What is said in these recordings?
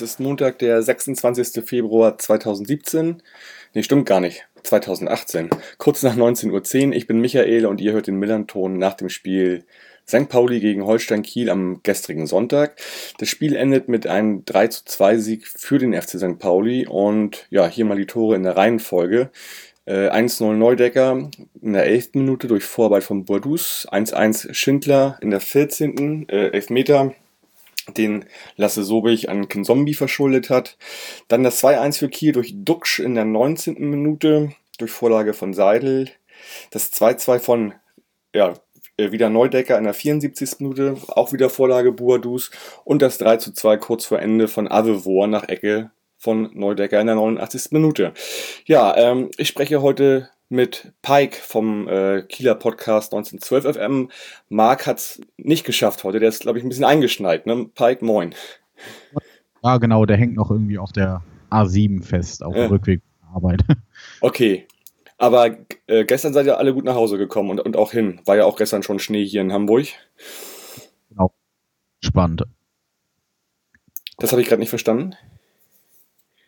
es ist Montag, der 26. Februar 2017. Nee, stimmt gar nicht. 2018. Kurz nach 19.10 Uhr. Ich bin Michael und ihr hört den Millanton nach dem Spiel St. Pauli gegen Holstein Kiel am gestrigen Sonntag. Das Spiel endet mit einem 3 zu 2 Sieg für den FC St. Pauli und ja, hier mal die Tore in der Reihenfolge. Äh, 1-0 Neudecker in der 11. Minute durch Vorarbeit von Bordus. 1-1 Schindler in der 14. Äh, Elfmeter den Lasse Sobich an Kinzombie verschuldet hat. Dann das 2-1 für Kiel durch Duxch in der 19. Minute durch Vorlage von Seidel. Das 2-2 von ja, äh, wieder Neudecker in der 74. Minute, auch wieder Vorlage Buadus und das 3 2 kurz vor Ende von Avevor nach Ecke von Neudecker in der 89. Minute. Ja, ähm, ich spreche heute mit Pike vom äh, Kieler Podcast 1912 FM. Marc hat es nicht geschafft heute, der ist, glaube ich, ein bisschen eingeschneit. Ne? Pike, moin. Ja, genau, der hängt noch irgendwie auf der A7 fest, auf dem Rückweg zur Arbeit. Okay. Aber äh, gestern seid ihr alle gut nach Hause gekommen und, und auch hin. War ja auch gestern schon Schnee hier in Hamburg. Genau. Spannend. Das habe ich gerade nicht verstanden.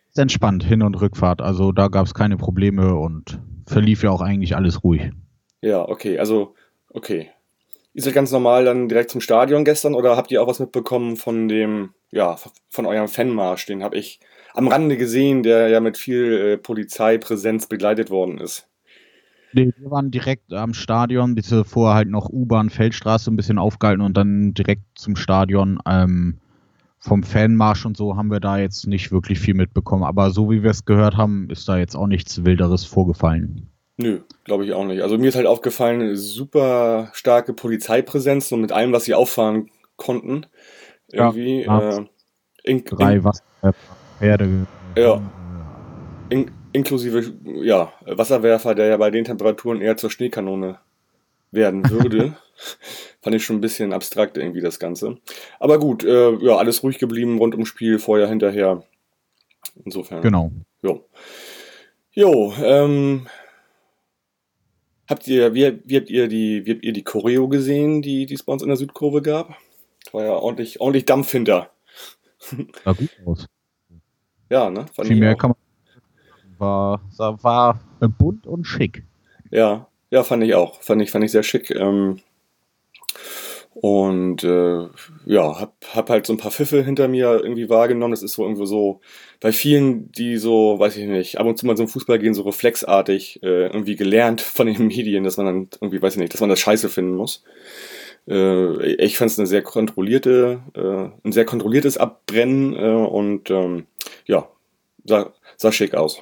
Ist entspannt, Hin- und Rückfahrt. Also da gab es keine Probleme und verlief ja auch eigentlich alles ruhig. Ja, okay, also, okay. Ist das ganz normal dann direkt zum Stadion gestern oder habt ihr auch was mitbekommen von dem, ja, von eurem Fanmarsch? Den habe ich am Rande gesehen, der ja mit viel äh, Polizeipräsenz begleitet worden ist. Nee, wir waren direkt am Stadion, bis vorher halt noch U-Bahn, Feldstraße ein bisschen aufgehalten und dann direkt zum Stadion. Ähm, vom Fanmarsch und so haben wir da jetzt nicht wirklich viel mitbekommen. Aber so wie wir es gehört haben, ist da jetzt auch nichts Wilderes vorgefallen. Nö, glaube ich auch nicht. Also mir ist halt aufgefallen, super starke Polizeipräsenz und mit allem, was sie auffahren konnten. Irgendwie. Ja, äh, in, drei Wasserwerfer, Ja. In, inklusive ja, Wasserwerfer, der ja bei den Temperaturen eher zur Schneekanone werden würde. Fand ich schon ein bisschen abstrakt irgendwie das Ganze. Aber gut, äh, ja, alles ruhig geblieben rund ums Spiel, vorher, hinterher. Insofern. Genau. Jo. Jo, ähm, habt ihr, wie, wie habt ihr die, wie habt ihr die Choreo gesehen, die, die es bei uns in der Südkurve gab? War ja ordentlich, ordentlich Dampf hinter. Sah gut aus. Ja, ne? Fand Viel mehr kann man. War, war bunt und schick. Ja, ja, fand ich auch. Fand ich, fand ich sehr schick. Ähm, und äh, ja, hab, hab halt so ein paar Pfiffe hinter mir irgendwie wahrgenommen. Das ist so irgendwo so bei vielen, die so, weiß ich nicht, ab und zu mal so im Fußball gehen, so reflexartig äh, irgendwie gelernt von den Medien, dass man dann irgendwie, weiß ich nicht, dass man das scheiße finden muss. Äh, ich fand es eine sehr kontrollierte, äh, ein sehr kontrolliertes Abbrennen äh, und ähm, ja, sah, sah schick aus.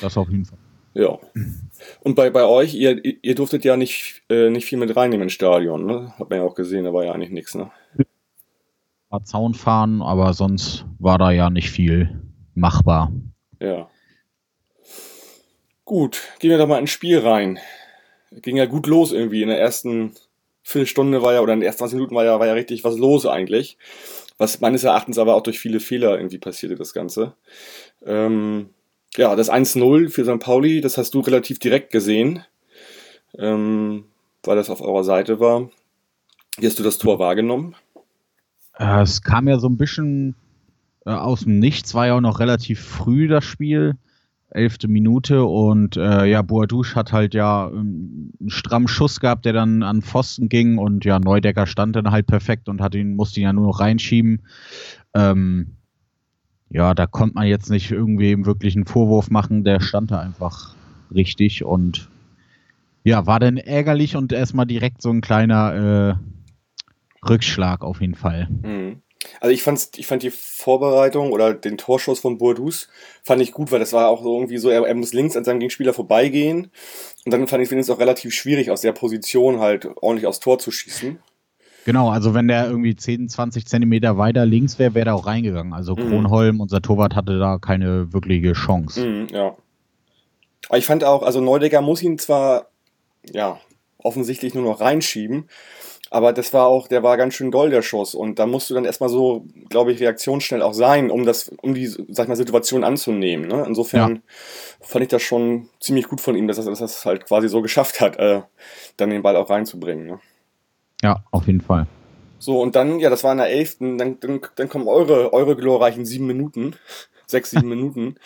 Das auf jeden Fall. Ja. Und bei, bei euch, ihr, ihr durftet ja nicht, äh, nicht viel mit reinnehmen ins Stadion, ne? Hat man ja auch gesehen, da war ja eigentlich nichts, ne? War Zaun fahren, aber sonst war da ja nicht viel machbar. Ja. Gut, gehen wir doch mal ins Spiel rein. Ging ja gut los irgendwie. In der ersten Viertelstunde war ja, oder in den ersten 20 Minuten war ja, war ja richtig was los eigentlich. Was meines Erachtens aber auch durch viele Fehler irgendwie passierte, das Ganze. Ähm, ja, das 1-0 für St. Pauli, das hast du relativ direkt gesehen, ähm, weil das auf eurer Seite war. Wie hast du das Tor wahrgenommen? Äh, es kam ja so ein bisschen äh, aus dem Nichts, war ja auch noch relativ früh das Spiel, elfte Minute und äh, ja, Boadouche hat halt ja ähm, einen strammen Schuss gehabt, der dann an Pfosten ging und ja, Neudecker stand dann halt perfekt und hat ihn, musste ihn ja nur noch reinschieben. Ähm, ja, da konnte man jetzt nicht irgendwie wirklich einen Vorwurf machen, der stand da einfach richtig und ja, war dann ärgerlich und erstmal direkt so ein kleiner äh, Rückschlag auf jeden Fall. Mhm. Also ich fand's, ich fand die Vorbereitung oder den Torschuss von Bourdous fand ich gut, weil das war auch so irgendwie so, er, er muss links an seinem Gegenspieler vorbeigehen und dann fand ich es auch relativ schwierig aus der Position halt ordentlich aufs Tor zu schießen. Genau, also wenn der irgendwie 10, 20 Zentimeter weiter links wäre, wäre der auch reingegangen. Also mhm. Kronholm, unser Torwart, hatte da keine wirkliche Chance. Mhm, ja. Aber ich fand auch, also Neudecker muss ihn zwar, ja, offensichtlich nur noch reinschieben, Aber das war auch, der war ganz schön doll, der Schuss. Und da musst du dann erstmal so, glaube ich, reaktionsschnell auch sein, um das, um die, sag ich mal, Situation anzunehmen. Ne? Insofern ja. fand ich das schon ziemlich gut von ihm, dass er das, das halt quasi so geschafft hat, äh, dann den Ball auch reinzubringen. Ne? Ja, auf jeden Fall. So, und dann, ja, das war in der elften, dann, dann, dann kommen eure, eure glorreichen sieben Minuten, sechs, sieben Minuten.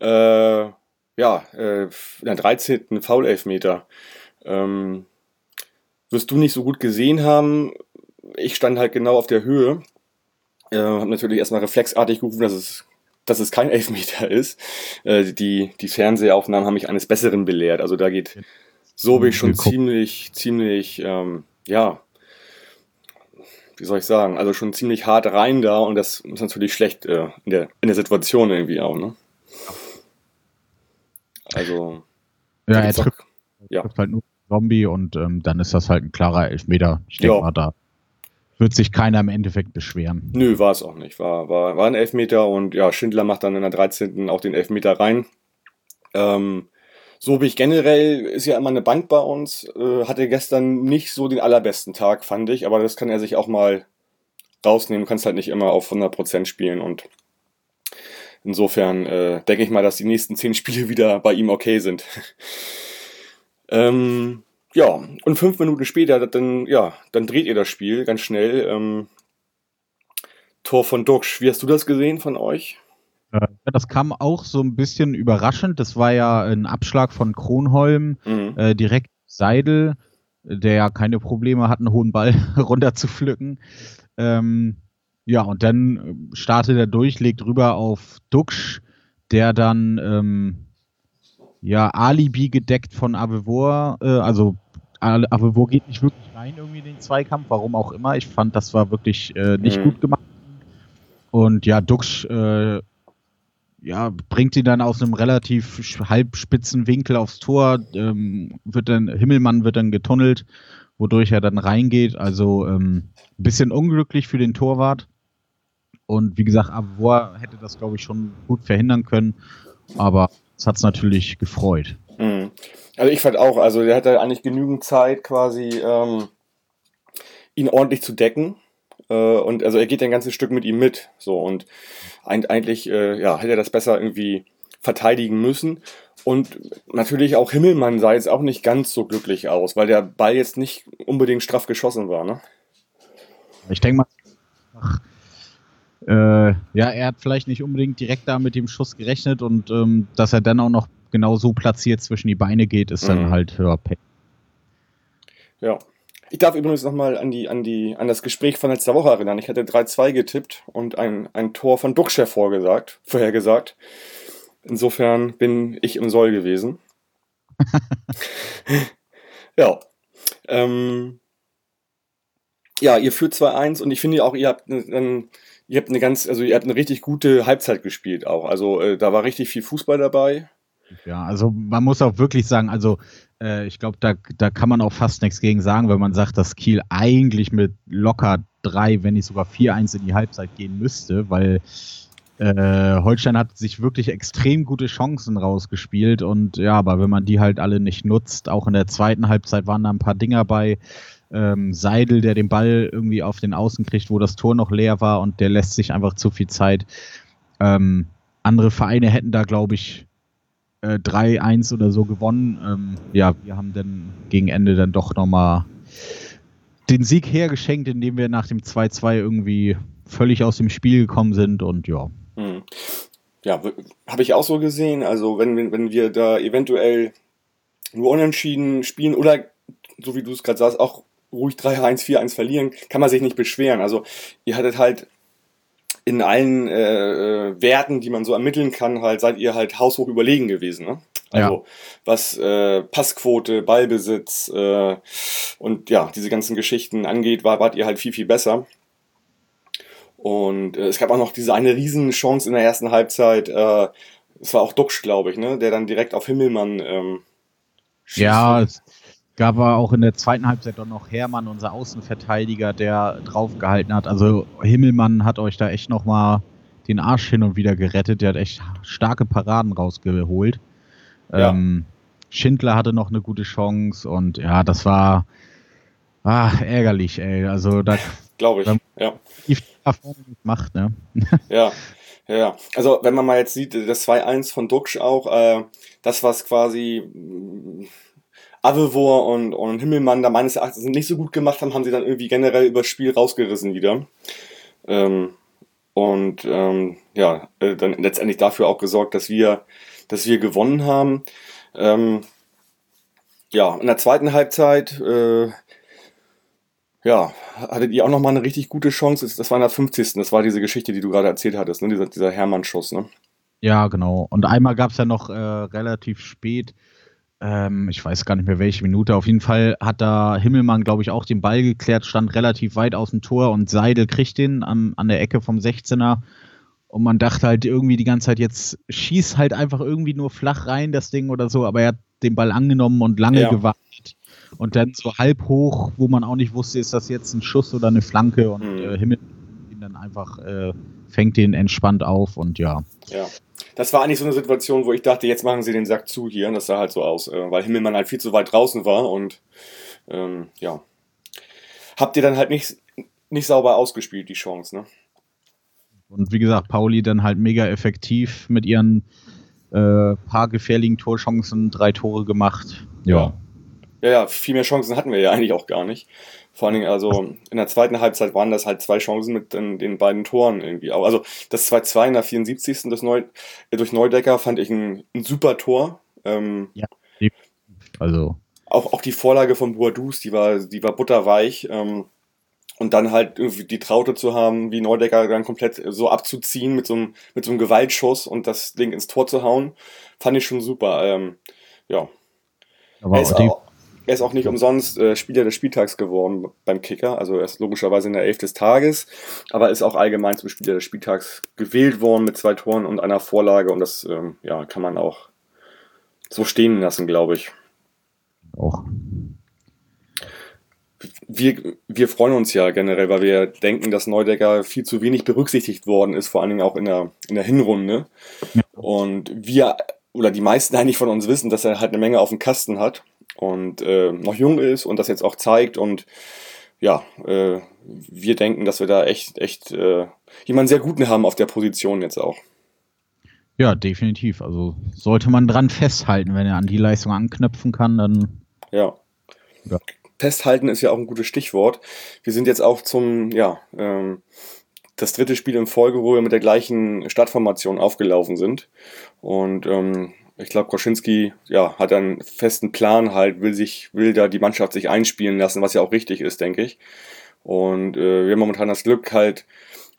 Äh, ja, äh, in der 13. Foul-Elfmeter. Ähm, wirst du nicht so gut gesehen haben. Ich stand halt genau auf der Höhe. Äh, habe natürlich erstmal reflexartig gerufen, dass es, dass es kein Elfmeter ist. Äh, die, die Fernsehaufnahmen haben mich eines Besseren belehrt. Also da geht so bin ich schon ziemlich, ziemlich, ähm, ja, wie soll ich sagen, also schon ziemlich hart rein da und das ist natürlich schlecht äh, in, der, in der Situation irgendwie auch, ne? Also. Ja, er trifft, ja. trifft halt nur Zombie und ähm, dann ist das halt ein klarer Elfmeter. Ich denke mal, da wird sich keiner im Endeffekt beschweren. Nö, war es auch nicht. War, war, war ein Elfmeter und ja, Schindler macht dann in der 13. auch den Elfmeter rein. Ähm, so wie ich generell, ist ja immer eine Bank bei uns, äh, hatte gestern nicht so den allerbesten Tag, fand ich, aber das kann er sich auch mal rausnehmen. Du kannst halt nicht immer auf 100% spielen und insofern äh, denke ich mal, dass die nächsten 10 Spiele wieder bei ihm okay sind. ähm, ja, und fünf Minuten später, dann, ja, dann dreht ihr das Spiel ganz schnell. Ähm, Tor von Duxch, wie hast du das gesehen von euch? Das kam auch so ein bisschen überraschend. Das war ja ein Abschlag von Kronholm, mhm. äh, direkt Seidel, der ja keine Probleme hat, einen hohen Ball runter zu pflücken. Ähm, ja, und dann startet er durch, legt rüber auf Duxch, der dann ähm, ja Alibi gedeckt von Avevor, äh, also Avevor geht nicht wirklich rein irgendwie in den Zweikampf, warum auch immer. Ich fand, das war wirklich äh, nicht mhm. gut gemacht. Und ja, Duxch äh, ja, bringt ihn dann aus einem relativ halbspitzen Winkel aufs Tor, ähm, wird dann, Himmelmann wird dann getunnelt, wodurch er dann reingeht. Also ähm, ein bisschen unglücklich für den Torwart. Und wie gesagt, Avor hätte das, glaube ich, schon gut verhindern können. Aber es hat es natürlich gefreut. Mhm. Also ich fand auch, also der hatte eigentlich genügend Zeit quasi, ähm, ihn ordentlich zu decken. Äh, und also er geht ein ganzes Stück mit ihm mit. So und eigentlich äh, ja, hätte er das besser irgendwie verteidigen müssen. Und natürlich auch Himmelmann sah jetzt auch nicht ganz so glücklich aus, weil der Ball jetzt nicht unbedingt straff geschossen war, ne? Ich denke mal, ach, äh, ja, er hat vielleicht nicht unbedingt direkt da mit dem Schuss gerechnet und ähm, dass er dann auch noch genau so platziert zwischen die Beine geht, ist mhm. dann halt höher. Ja. Ich darf übrigens nochmal an, die, an, die, an das Gespräch von letzter Woche erinnern. Ich hatte 3-2 getippt und ein, ein Tor von Duxcher vorgesagt, vorhergesagt. Insofern bin ich im Soll gewesen. ja. Ähm, ja, ihr führt 2-1 und ich finde auch, ihr habt einen, ihr habt eine ganz, also ihr habt eine richtig gute Halbzeit gespielt auch. Also äh, da war richtig viel Fußball dabei. Ja, also man muss auch wirklich sagen, also äh, ich glaube, da, da kann man auch fast nichts gegen sagen, wenn man sagt, dass Kiel eigentlich mit locker drei, wenn nicht sogar 4-1 in die Halbzeit gehen müsste, weil äh, Holstein hat sich wirklich extrem gute Chancen rausgespielt und ja, aber wenn man die halt alle nicht nutzt, auch in der zweiten Halbzeit waren da ein paar Dinger bei, ähm, Seidel, der den Ball irgendwie auf den Außen kriegt, wo das Tor noch leer war und der lässt sich einfach zu viel Zeit. Ähm, andere Vereine hätten da, glaube ich, äh, 3-1 oder so gewonnen. Ähm, ja, wir haben dann gegen Ende dann doch nochmal den Sieg hergeschenkt, indem wir nach dem 2-2 irgendwie völlig aus dem Spiel gekommen sind und ja. Hm. Ja, habe ich auch so gesehen. Also wenn, wenn wir da eventuell nur unentschieden spielen oder so wie du es gerade sagst, auch ruhig 3-1, 4-1 verlieren, kann man sich nicht beschweren. Also ihr hattet halt in allen äh, äh, Werten, die man so ermitteln kann, halt seid ihr halt haushoch überlegen gewesen. Ne? Also ja. was äh, Passquote, Ballbesitz äh, und ja, diese ganzen Geschichten angeht, war, wart ihr halt viel, viel besser. Und äh, es gab auch noch diese eine Riesenchance in der ersten Halbzeit. Äh, es war auch Duxch, glaube ich, ne, der dann direkt auf Himmelmann ähm, schießt. Ja, es, gab er auch in der zweiten Halbzeit dann noch Hermann, unser Außenverteidiger, der draufgehalten hat. Also Himmelmann hat euch da echt nochmal den Arsch hin und wieder gerettet. Der hat echt starke Paraden rausgeholt. Ja. Ähm, Schindler hatte noch eine gute Chance und ja, das war Ah, ärgerlich, ey. Also da glaube ich, ja. Die macht, ne? ja, ja. Also wenn man mal jetzt sieht, das 2-1 von Duxch auch, äh, das was quasi Avevor und, und Himmelmann da meines Erachtens nicht so gut gemacht haben, haben sie dann irgendwie generell übers Spiel rausgerissen wieder. Ähm, und ähm, ja, äh, dann letztendlich dafür auch gesorgt, dass wir, dass wir gewonnen haben. Ähm, ja, in der zweiten Halbzeit äh, ja, hattet ihr auch nochmal eine richtig gute Chance? Das war in der 50. Das war diese Geschichte, die du gerade erzählt hattest, ne? dieser, dieser Hermann-Schuss. Ne? Ja, genau. Und einmal gab es ja noch äh, relativ spät, ähm, ich weiß gar nicht mehr welche Minute, auf jeden Fall hat da Himmelmann, glaube ich, auch den Ball geklärt, stand relativ weit aus dem Tor und Seidel kriegt den an, an der Ecke vom 16er. Und man dachte halt irgendwie die ganze Zeit, jetzt schieß halt einfach irgendwie nur flach rein, das Ding oder so, aber er hat den Ball angenommen und lange ja. gewartet und dann so halb hoch, wo man auch nicht wusste, ist das jetzt ein Schuss oder eine Flanke und mhm. äh, Himmel ihn dann einfach äh, fängt den entspannt auf und ja. Ja. Das war eigentlich so eine Situation, wo ich dachte, jetzt machen sie den Sack zu hier. Und das sah halt so aus, äh, weil Himmelmann halt viel zu weit draußen war und ähm, ja. Habt ihr dann halt nicht, nicht sauber ausgespielt, die Chance, ne? Und wie gesagt, Pauli dann halt mega effektiv mit ihren äh, paar gefährlichen Torchancen drei Tore gemacht. Ja. ja. Ja, viel mehr Chancen hatten wir ja eigentlich auch gar nicht. Vor allen Dingen, also in der zweiten Halbzeit waren das halt zwei Chancen mit den, den beiden Toren irgendwie. Also das 2-2 in der 74. Das Neu, äh, durch Neudecker fand ich ein, ein super Tor. Ähm, ja, also. Auch, auch die Vorlage von Boadus, die war, die war butterweich. Ähm, und dann halt irgendwie die Traute zu haben, wie Neudecker dann komplett so abzuziehen mit so einem, mit so einem Gewaltschuss und das Ding ins Tor zu hauen, fand ich schon super. Ähm, ja. Aber er, ist auch, er ist auch nicht umsonst äh, Spieler des Spieltags geworden beim Kicker. Also er ist logischerweise in der Elf des Tages, aber ist auch allgemein zum Spieler des Spieltags gewählt worden mit zwei Toren und einer Vorlage und das ähm, ja, kann man auch so stehen lassen, glaube ich. Auch wir, wir freuen uns ja generell, weil wir denken, dass Neudecker viel zu wenig berücksichtigt worden ist, vor allen Dingen auch in der, in der Hinrunde. Und wir, oder die meisten eigentlich von uns wissen, dass er halt eine Menge auf dem Kasten hat und äh, noch jung ist und das jetzt auch zeigt. Und ja, äh, wir denken, dass wir da echt, echt äh, jemanden sehr guten haben auf der Position jetzt auch. Ja, definitiv. Also sollte man dran festhalten, wenn er an die Leistung anknüpfen kann, dann. Ja. ja festhalten ist ja auch ein gutes Stichwort. Wir sind jetzt auch zum, ja, ähm, das dritte Spiel in Folge, wo wir mit der gleichen Startformation aufgelaufen sind. Und ähm, ich glaube, Koschinski ja, hat einen festen Plan halt, will sich, will da die Mannschaft sich einspielen lassen, was ja auch richtig ist, denke ich. Und äh, wir haben momentan das Glück, halt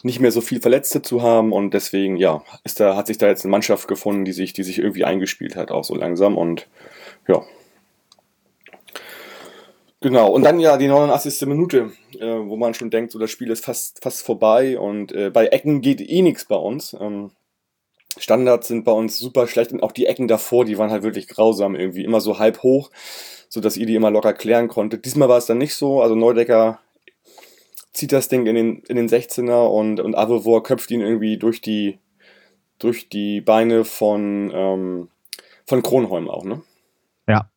nicht mehr so viel Verletzte zu haben und deswegen, ja, ist da, hat sich da jetzt eine Mannschaft gefunden, die sich, die sich irgendwie eingespielt hat, auch so langsam. Und ja, Genau, und dann ja die 89. Minute, äh, wo man schon denkt, so das Spiel ist fast, fast vorbei und äh, bei Ecken geht eh nichts bei uns. Ähm, Standards sind bei uns super schlecht und auch die Ecken davor, die waren halt wirklich grausam irgendwie, immer so halb hoch, sodass ihr die immer locker klären konntet. Diesmal war es dann nicht so, also Neudecker zieht das Ding in den, in den 16er und, und Avevor köpft ihn irgendwie durch die, durch die Beine von, ähm, von Kronholm auch, ne? Ja,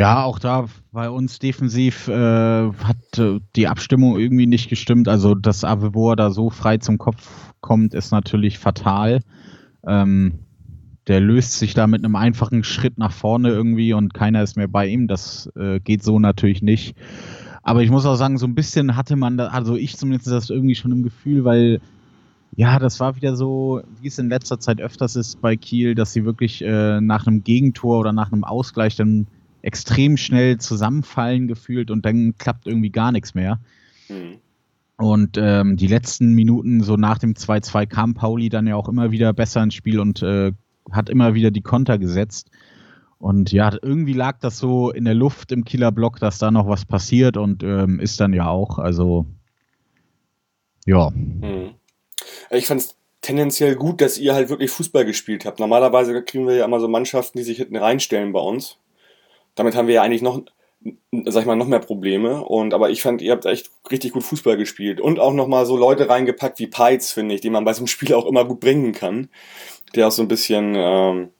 ja, auch da bei uns defensiv äh, hat äh, die Abstimmung irgendwie nicht gestimmt. Also, dass Avevor da so frei zum Kopf kommt, ist natürlich fatal. Ähm, der löst sich da mit einem einfachen Schritt nach vorne irgendwie und keiner ist mehr bei ihm. Das äh, geht so natürlich nicht. Aber ich muss auch sagen, so ein bisschen hatte man da, also ich zumindest das irgendwie schon im Gefühl, weil ja, das war wieder so, wie es in letzter Zeit öfters ist bei Kiel, dass sie wirklich äh, nach einem Gegentor oder nach einem Ausgleich dann extrem schnell zusammenfallen gefühlt und dann klappt irgendwie gar nichts mehr. Mhm. Und ähm, die letzten Minuten, so nach dem 2-2, kam Pauli dann ja auch immer wieder besser ins Spiel und äh, hat immer wieder die Konter gesetzt. Und ja, irgendwie lag das so in der Luft im Kieler Block, dass da noch was passiert und ähm, ist dann ja auch. Also, ja. Mhm. Ich fand es tendenziell gut, dass ihr halt wirklich Fußball gespielt habt. Normalerweise kriegen wir ja immer so Mannschaften, die sich hinten reinstellen bei uns damit haben wir ja eigentlich noch, sag ich mal, noch mehr Probleme. Und aber ich fand, ihr habt echt richtig gut Fußball gespielt. Und auch nochmal so Leute reingepackt wie Peitz, finde ich, die man bei so einem Spiel auch immer gut bringen kann. Der auch so ein bisschen ähm,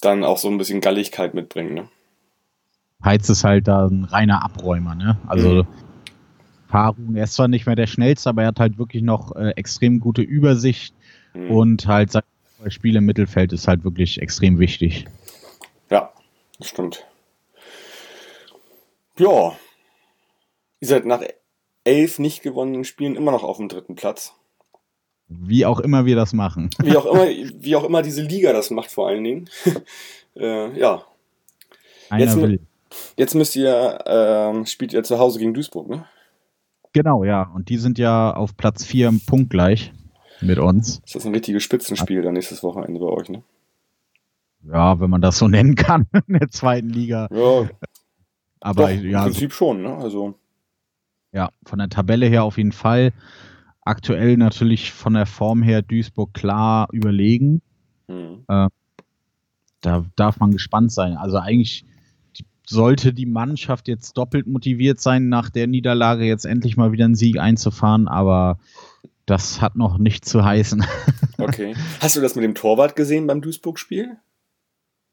dann auch so ein bisschen Galligkeit mitbringt, ne? Heiz ist halt da ein reiner Abräumer, ne? Also mhm. Farung, er ist zwar nicht mehr der schnellste, aber er hat halt wirklich noch äh, extrem gute Übersicht mhm. und halt sein Spiel im Mittelfeld ist halt wirklich extrem wichtig. Ja, das stimmt. Ja. Ihr seid nach elf nicht gewonnenen Spielen immer noch auf dem dritten Platz. Wie auch immer wir das machen. Wie auch immer, wie auch immer diese Liga das macht, vor allen Dingen. äh, ja. Jetzt, jetzt, müsst ihr, äh, spielt ihr zu Hause gegen Duisburg, ne? Genau, ja. Und die sind ja auf Platz 4 im Punkt gleich mit uns. Ist das ein richtiges Spitzenspiel dann nächstes Wochenende bei euch, ne? Ja, wenn man das so nennen kann in der zweiten Liga. Ja. Aber Doch, ja. Im Prinzip so, schon, ne? Also. Ja, von der Tabelle her auf jeden Fall. Aktuell natürlich von der Form her Duisburg klar überlegen. Mhm. Äh, da darf man gespannt sein. Also eigentlich sollte die Mannschaft jetzt doppelt motiviert sein, nach der Niederlage jetzt endlich mal wieder einen Sieg einzufahren, aber das hat noch nicht zu heißen. Okay. Hast du das mit dem Torwart gesehen beim Duisburg-Spiel?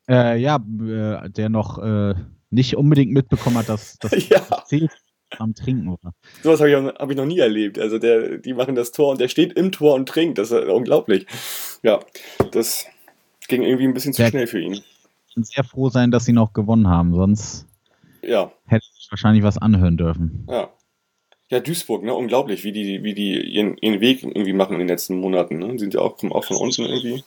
Äh, ja, äh, der noch äh, nicht unbedingt mitbekommen hat, dass das ja. am Trinken war. Sowas habe ich, hab ich noch nie erlebt. Also der, die machen das Tor und der steht im Tor und trinkt. Das ist unglaublich. Ja, das ging irgendwie ein bisschen zu der schnell für ihn. Sehr froh sein, dass sie noch gewonnen haben, sonst ja. hätte ich wahrscheinlich was anhören dürfen. Ja. Ja, Duisburg, ne? Unglaublich, wie die, wie die ihren, ihren Weg irgendwie machen in den letzten Monaten. Ne? Sind ja auch, kommen auch von unten irgendwie.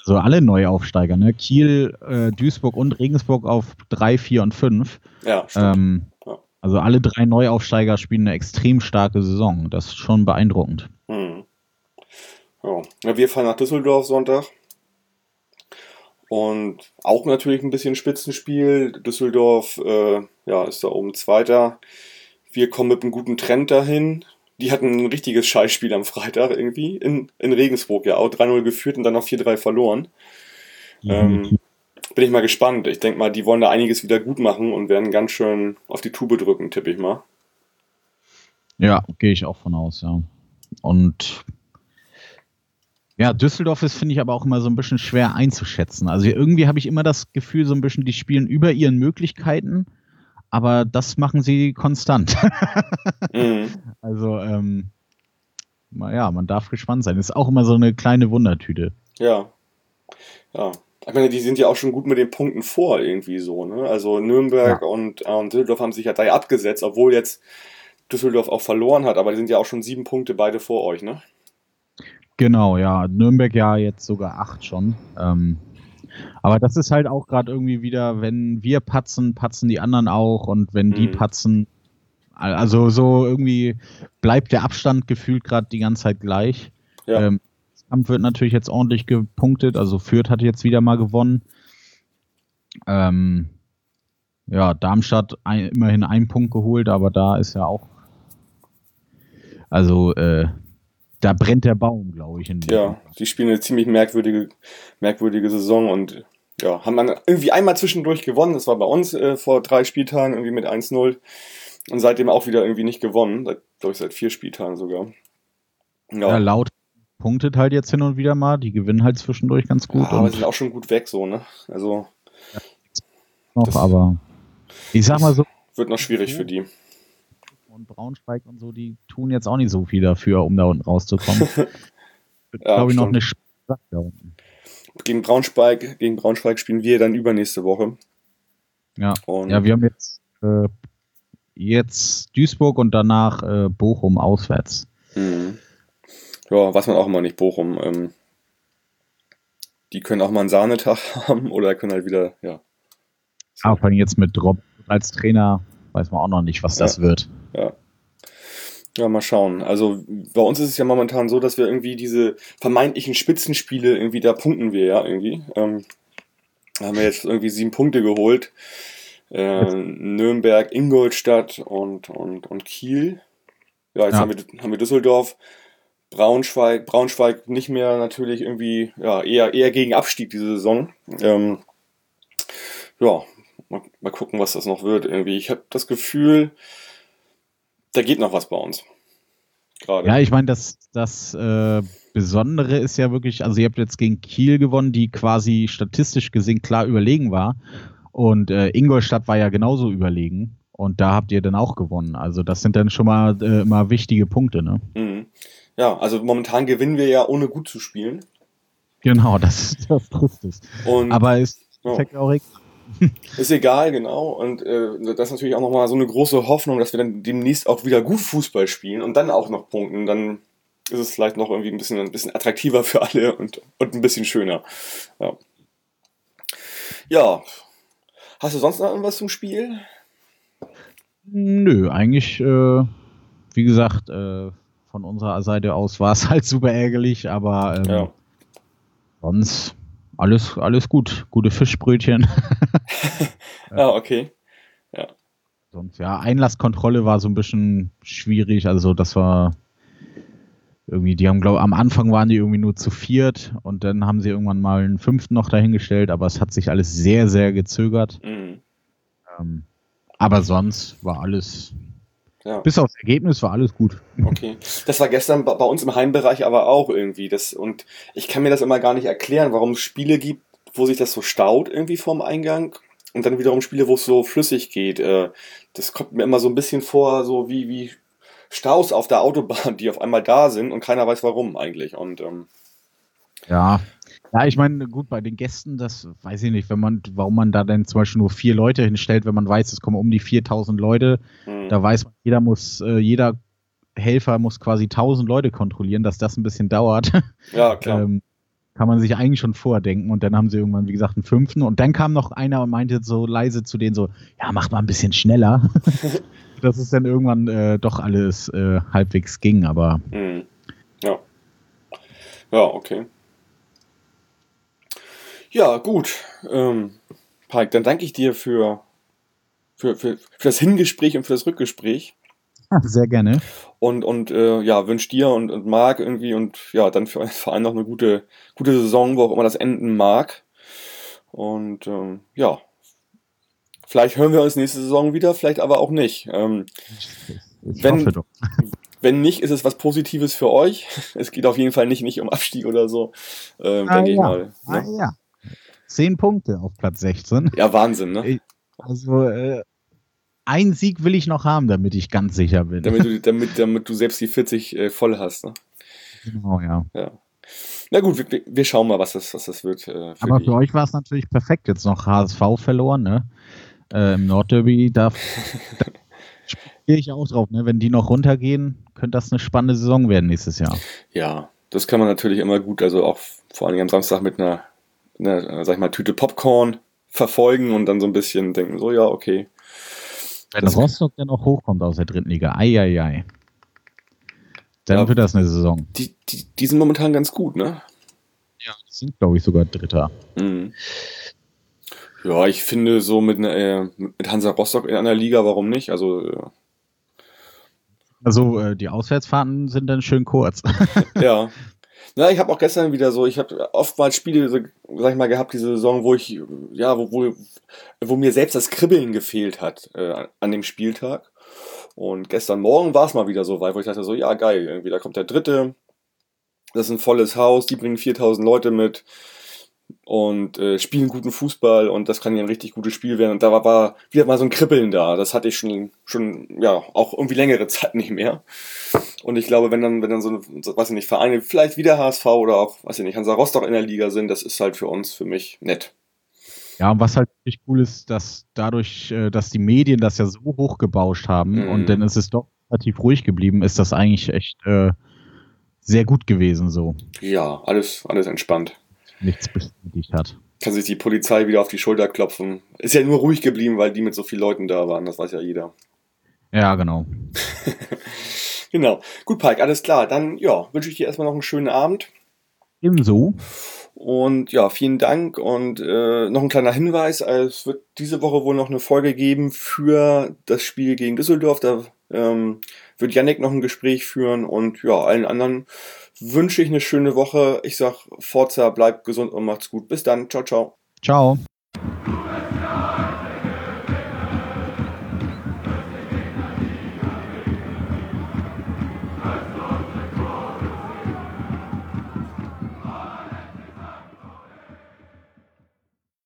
Also alle Neuaufsteiger, ne? Kiel, äh, Duisburg und Regensburg auf 3, 4 und 5. Ja, stimmt. Ähm, ja. Also alle drei Neuaufsteiger spielen eine extrem starke Saison. Das ist schon beeindruckend. Hm. Ja, wir fahren nach Düsseldorf Sonntag. Und auch natürlich ein bisschen Spitzenspiel. Düsseldorf äh, ja, ist da oben Zweiter. Wir kommen mit einem guten Trend dahin. Die hatten ein richtiges Scheißspiel am Freitag irgendwie in, in Regensburg, ja, auch 3-0 geführt und dann noch 4-3 verloren. Mhm. Ähm, bin ich mal gespannt. Ich denke mal, die wollen da einiges wieder gut machen und werden ganz schön auf die Tube drücken, tippe ich mal. Ja, gehe ich auch von aus, ja. Und ja, Düsseldorf ist, finde ich, aber auch immer so ein bisschen schwer einzuschätzen. Also irgendwie habe ich immer das Gefühl, so ein bisschen, die spielen über ihren Möglichkeiten aber das machen sie konstant. mhm. Also, ähm, ja, man darf gespannt sein. Ist auch immer so eine kleine Wundertüte. Ja. Ja. Ich meine, die sind ja auch schon gut mit den Punkten vor, irgendwie so, ne? Also Nürnberg ja. und, äh, und Düsseldorf haben sich ja drei abgesetzt, obwohl jetzt Düsseldorf auch verloren hat, aber die sind ja auch schon sieben Punkte beide vor euch, ne? Genau, ja. Nürnberg ja jetzt sogar acht schon. Ähm, aber das ist halt auch gerade irgendwie wieder, wenn wir patzen, patzen die anderen auch und wenn die mhm. patzen, also so irgendwie bleibt der Abstand gefühlt gerade die ganze Zeit gleich. Ja. Ähm, Kampf wird natürlich jetzt ordentlich gepunktet, also Fürth hat jetzt wieder mal gewonnen. Ähm, ja, Darmstadt ein, immerhin einen Punkt geholt, aber da ist ja auch, also äh, da brennt der Baum, glaube ich. ja, die spielen eine ziemlich merkwürdige, merkwürdige Saison und ja, haben dann irgendwie einmal zwischendurch gewonnen. Das war bei uns äh, vor drei Spieltagen irgendwie mit 1-0 und seitdem auch wieder irgendwie nicht gewonnen. Glaube ich, seit vier Spieltagen sogar. Ja. ja, laut punktet halt jetzt hin und wieder mal. Die gewinnen halt zwischendurch ganz gut. Ja, aber sind auch schon gut weg, so, ne? Also. Ja, noch, aber ich sag mal so. Wird noch schwierig für die und Braunschweig und so, die tun jetzt auch nicht so viel dafür, um da unten rauszukommen. ja, glaube ich, noch eine Sache da unten. Gegen Braunschweig, gegen Braunschweig spielen wir dann übernächste Woche. Ja, und ja wir haben jetzt, äh, jetzt Duisburg und danach äh, Bochum auswärts. Mhm. Ja, was man auch immer nicht, Bochum. Ähm, die können auch mal einen Sahnetag haben oder können halt wieder, ja. Aber vor allem jetzt mit Drop als Trainer weiß man auch noch nicht, was ja. das wird. Ja. Ja, mal schauen. Also bei uns ist es ja momentan so, dass wir irgendwie diese vermeintlichen Spitzenspiele irgendwie, da punkten wir ja irgendwie. Ähm, haben wir jetzt irgendwie sieben Punkte geholt. Äh, Nürnberg, Ingolstadt und, und, und Kiel. Ja, jetzt ja. Haben, wir, haben wir Düsseldorf, Braunschweig, Braunschweig nicht mehr natürlich irgendwie, ja, eher, eher gegen Abstieg diese Saison. Ähm, ja, mal, mal gucken, was das noch wird. Irgendwie, ich habe das Gefühl, da geht noch was bei uns. Gerade. Ja, ich meine, das, das äh, Besondere ist ja wirklich, also ihr habt jetzt gegen Kiel gewonnen, die quasi statistisch gesehen klar überlegen war. Und äh, Ingolstadt war ja genauso überlegen. Und da habt ihr dann auch gewonnen. Also das sind dann schon mal äh, immer wichtige Punkte, ne? Mhm. Ja, also momentan gewinnen wir ja ohne gut zu spielen. Genau, das, das trifft es. Und Aber ist ja. auch egal. Ist egal, genau. Und äh, das ist natürlich auch nochmal so eine große Hoffnung, dass wir dann demnächst auch wieder gut Fußball spielen und dann auch noch punkten. Dann ist es vielleicht noch irgendwie ein bisschen, ein bisschen attraktiver für alle und, und ein bisschen schöner. Ja. ja. Hast du sonst noch irgendwas zum Spiel? Nö, eigentlich, äh, wie gesagt, äh, von unserer Seite aus war es halt super ärgerlich, aber ähm, Ja. sonst alles, alles gut. Gute Fischbrötchen. Ah, okay. sonst, ja, Einlasskontrolle war so ein bisschen schwierig. Also das war irgendwie, die haben, glaube am Anfang waren die irgendwie nur zu viert und dann haben sie irgendwann mal einen fünften noch dahingestellt, aber es hat sich alles sehr, sehr gezögert. Mhm. Ähm, aber sonst war alles, Ja. bis aufs Ergebnis war alles gut. Okay. Das war gestern bei uns im Heimbereich aber auch irgendwie. Das, und ich kann mir das immer gar nicht erklären, warum es Spiele gibt, wo sich das so staut irgendwie vorm Eingang und dann wiederum Spiele, wo es so flüssig geht. Äh, Das kommt mir immer so ein bisschen vor, so wie, wie Staus auf der Autobahn, die auf einmal da sind und keiner weiß warum eigentlich. Und ähm, Ja. Ja, ich meine, gut, bei den Gästen, das weiß ich nicht, wenn man, warum man da denn zum Beispiel nur vier Leute hinstellt, wenn man weiß, es kommen um die 4000 Leute, hm, da weiß man, jeder muss, äh, jeder Helfer muss quasi 1000 Leute kontrollieren, dass das ein bisschen dauert. ja, klar. ähm, kann man sich eigentlich schon vordenken. Und dann haben sie irgendwann, wie gesagt, einen fünften. Und dann kam noch einer und meinte so leise zu denen so, ja, mach mal ein bisschen schneller. Dass es dann irgendwann äh, doch alles äh, halbwegs ging, aber Hm. Ja. Ja, okay. Ja, gut. Ähm, Pike, dann danke ich dir für, für, für, für das Hingespräch und für das Rückgespräch. sehr gerne. Und, und äh, ja, wünsche dir und, und Marc irgendwie und ja, dann für euren Verein noch eine gute, gute Saison, wo auch immer das enden mag. Und ähm, ja, vielleicht hören wir uns nächste Saison wieder, vielleicht aber auch nicht. Ähm, Ich Wenn- hoffe doch. wenn nicht, ist es was Positives für euch. Es geht auf jeden Fall nicht, nicht um Abstieg oder so, ähm, Ah, denke ich ja. mal. Ah, Ne? ja. Zehn Punkte auf Platz 16. Ja, Wahnsinn, ne? Also, äh, ein Sieg will ich noch haben, damit ich ganz sicher bin. Damit du, damit, damit du selbst die 40 äh, voll hast. Ne? Genau, ja. Ja. Na gut, wir, wir schauen mal, was das, was das wird. Äh, für Aber die. für euch war es natürlich perfekt. Jetzt noch HSV verloren, ne? Äh, Im Nordderby, da, da spiele ich auch drauf, ne? Wenn die noch runtergehen, könnte das eine spannende Saison werden nächstes Jahr. Ja, das kann man natürlich immer gut, also auch vor allem am Samstag mit einer, einer, äh, sag ich mal, Tüte Popcorn verfolgen und dann so ein bisschen denken, so ja, okay. Wenn Das- Rostock dann noch hochkommt aus der dritten Liga, ei, ei, ei. Dann Ja. wird das eine Saison. Die, die, die sind momentan ganz gut, ne? Ja, die sind, glaube ich, sogar Dritter. Mhm. Ja, ich finde so mit, ne- äh, mit Hansa Rostock in einer Liga, warum nicht? Also, äh, Also, äh, die Auswärtsfahrten sind dann schön kurz. ja. Na, ich habe auch gestern wieder so, ich habe oftmals Spiele, sag ich mal, gehabt diese Saison, wo ich, ja, wo, wo, wo mir selbst das Kribbeln gefehlt hat äh, an dem Spieltag. Und gestern Morgen war es mal wieder so weit, wo ich dachte so, ja, geil, irgendwie, da kommt der Dritte, das ist ein volles Haus, die bringen 4000 Leute mit und äh, spielen guten Fußball und das kann ja ein richtig gutes Spiel werden. Und da war, war wieder mal so ein Kribbeln da. Das hatte ich schon, schon, ja, auch irgendwie längere Zeit nicht mehr. Und ich glaube, wenn dann, wenn dann so, eine, so, weiß ich nicht, Vereine, vielleicht wieder HSV oder auch, weiß ich nicht, Hansa Rostock in der Liga sind, das ist halt für uns, für mich nett. Ja, und was halt wirklich cool ist, dass dadurch, äh, dass die Medien das ja so hochgebauscht haben Mhm. und dann ist es doch relativ ruhig geblieben, ist das eigentlich echt äh, sehr gut gewesen, so. Ja, alles, alles entspannt. Nichts bestätigt hat. Kann sich die Polizei wieder auf die Schulter klopfen. Ist ja nur ruhig geblieben, weil die mit so vielen Leuten da waren, das weiß ja jeder. Ja, genau. Genau. Gut, Pike, alles klar. Dann, ja, wünsche ich dir erstmal noch einen schönen Abend. Ebenso. Und ja, vielen Dank. Und äh, noch ein kleiner Hinweis: Es wird diese Woche wohl noch eine Folge geben für das Spiel gegen Düsseldorf. Da ähm, wird Yannick noch ein Gespräch führen. Und ja, allen anderen wünsche ich eine schöne Woche. Ich sag Forza, bleibt gesund und macht's gut. Bis dann. Ciao, ciao. Ciao.